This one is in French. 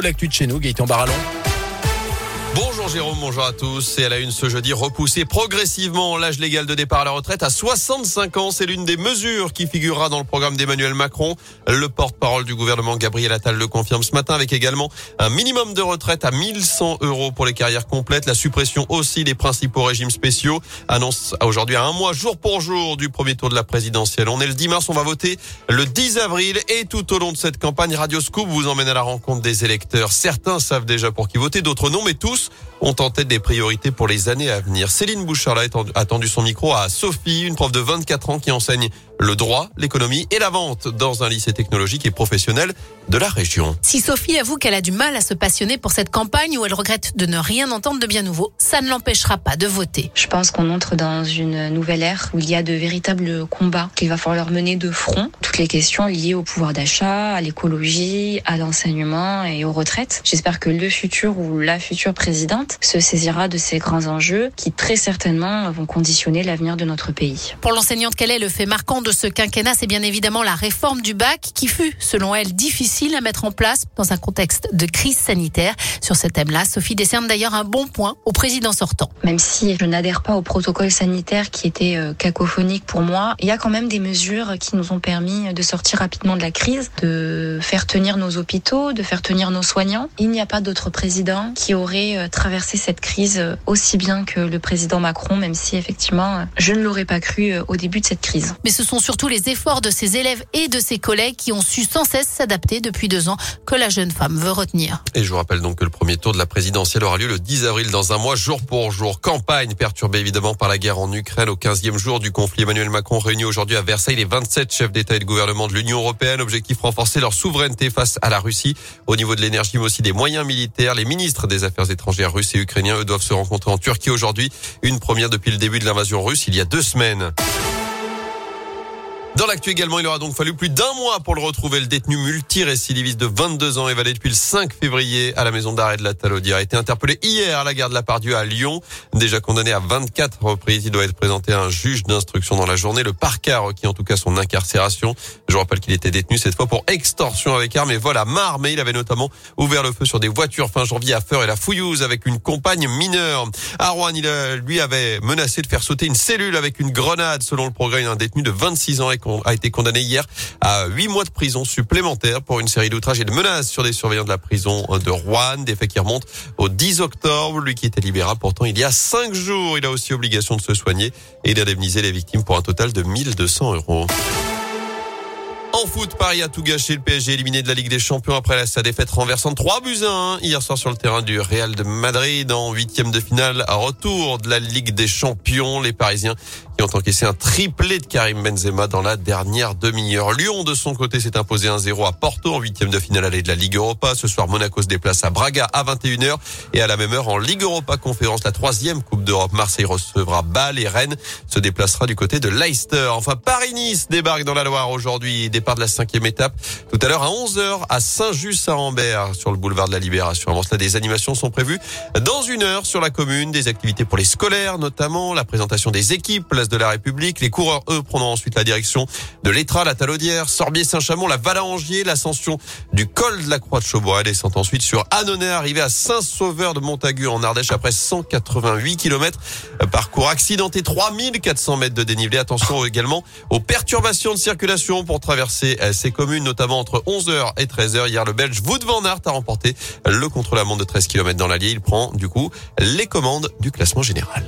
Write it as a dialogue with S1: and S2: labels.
S1: L'actu de chez nous, Gaëtan Barallon.
S2: Bonjour Jérôme, bonjour à tous. Et à la une ce jeudi, repousser progressivement l'âge légal de départ à la retraite à 65 ans. C'est l'une des mesures qui figurera dans le programme d'Emmanuel Macron. Le porte-parole du gouvernement Gabriel Attal le confirme ce matin avec également un minimum de retraite à 1100 euros pour les carrières complètes. La suppression aussi des principaux régimes spéciaux. Annonce aujourd'hui à un mois, jour pour jour, du premier tour de la présidentielle. On est le 10 mars, on va voter le 10 avril. Et tout au long de cette campagne, Radio Scoop vous emmène à la rencontre des électeurs. Certains savent déjà pour qui voter, d'autres non, mais tous ont en tête des priorités pour les années à venir. Céline Bouchard a tendu son micro à Sophie, une prof de 24 ans qui enseigne le droit, l'économie et la vente dans un lycée technologique et professionnel de la région.
S3: Si Sophie avoue qu'elle a du mal à se passionner pour cette campagne où elle regrette de ne rien entendre de bien nouveau, ça ne l'empêchera pas de voter.
S4: Je pense qu'on entre dans une nouvelle ère où il y a de véritables combats qu'il va falloir mener de front. Toutes les questions liées au pouvoir d'achat, à l'écologie, à l'enseignement et aux retraites. J'espère que le futur ou la future présidente se saisira de ces grands enjeux qui très certainement vont conditionner l'avenir de notre pays.
S3: Pour l'enseignante, quel est le fait marquant de ce quinquennat? C'est bien évidemment la réforme du bac qui fut, selon elle, difficile à mettre en place dans un contexte de crise sanitaire. Sur ce thème-là, Sophie décerne d'ailleurs un bon point au président sortant.
S4: Même si je n'adhère pas au protocole sanitaire qui était euh, cacophonique pour moi, il y a quand même des mesures qui nous ont permis de sortir rapidement de la crise, de faire tenir nos hôpitaux, de faire tenir nos soignants. Il n'y a pas d'autre président qui aurait euh, traversé cette crise euh, aussi bien que le président Macron, même si effectivement je ne l'aurais pas cru au début de cette crise.
S3: Mais ce sont surtout les efforts de ses élèves et de ses collègues qui ont su sans cesse s'adapter depuis deux ans que la jeune femme veut retenir.
S2: Et je vous rappelle donc que le premier tour de la présidentielle aura lieu le 10 avril dans un mois, jour pour jour. Campagne perturbée évidemment par la guerre en Ukraine au 15e jour du conflit. Emmanuel Macron réunit aujourd'hui à Versailles les 27 chefs d'État et de gouvernement de l'Union européenne. Objectif renforcer leur souveraineté face à la Russie au niveau de l'énergie mais aussi des moyens militaires. Les ministres des Affaires étrangères russes et ukrainiens eux doivent se rencontrer en Turquie aujourd'hui. Une première depuis le début de l'invasion russe il y a deux semaines. Dans l'actu également, il aura donc fallu plus d'un mois pour le retrouver. Le détenu multirécidiviste de 22 ans, évadé depuis le 5 février à la maison d'arrêt de la Talaudière, a été interpellé hier à la gare de la Pardieu à Lyon. Déjà condamné à 24 reprises, il doit être présenté à un juge d'instruction dans la journée. Le parquet a requis en tout cas son incarcération. Je rappelle qu'il était détenu cette fois pour extorsion avec arme et vol à marre, il avait notamment ouvert le feu sur des voitures fin janvier à Feur et la Fouillouse avec une compagne mineure. À Rouen, il lui avait menacé de faire sauter une cellule avec une grenade. Selon le progrès, un détenu de 26 ans a été condamné hier à 8 mois de prison supplémentaire pour une série d'outrages et de menaces sur des surveillants de la prison de Rouen. Des faits qui remontent au 10 octobre. Lui qui était libérable pourtant il y a 5 jours. Il a aussi obligation de se soigner et d'indemniser les victimes pour un total de 1200 euros. En foot, Paris a tout gâché. Le PSG éliminé de la Ligue des Champions après sa défaite renversante 3 buts à 1 hier soir sur le terrain du Real de Madrid en huitième de finale à retour de la Ligue des Champions. Les Parisiens qui ont encaissé un triplé de Karim Benzema dans la dernière demi-heure. Lyon, de son côté, s'est imposé 1-0 à Porto en huitième de finale allée de la Ligue Europa. Ce soir, Monaco se déplace à Braga à 21h et à la même heure en Ligue Europa Conférence, la troisième Coupe d'Europe. Marseille recevra Bâle et Rennes se déplacera du côté de Leicester. Enfin, Paris-Nice débarque dans la Loire aujourd'hui. Départ de la cinquième étape tout à l'heure à 11h à Saint-Just-à-Rambert sur le boulevard de la Libération. Avant cela, des animations sont prévues dans une heure sur la commune, des activités pour les scolaires notamment, la présentation des équipes, de la République. Les coureurs, eux, prendront ensuite la direction de l'Étra, la Talaudière, Sorbier-Saint-Chamond, la Valangier, l'ascension du col de la Croix de Chaubois. Descend ensuite sur Annonay, arrivé à Saint-Sauveur de Montagu en Ardèche après 188 km. Parcours accidenté, 3400 mètres de dénivelé. Attention également aux perturbations de circulation pour traverser euh, ces communes, notamment entre 11h et 13h. Hier, le Belge Wout van Aert a remporté le contre-la-montre de 13 km dans l'Allier. Il prend, du coup, les commandes du classement général.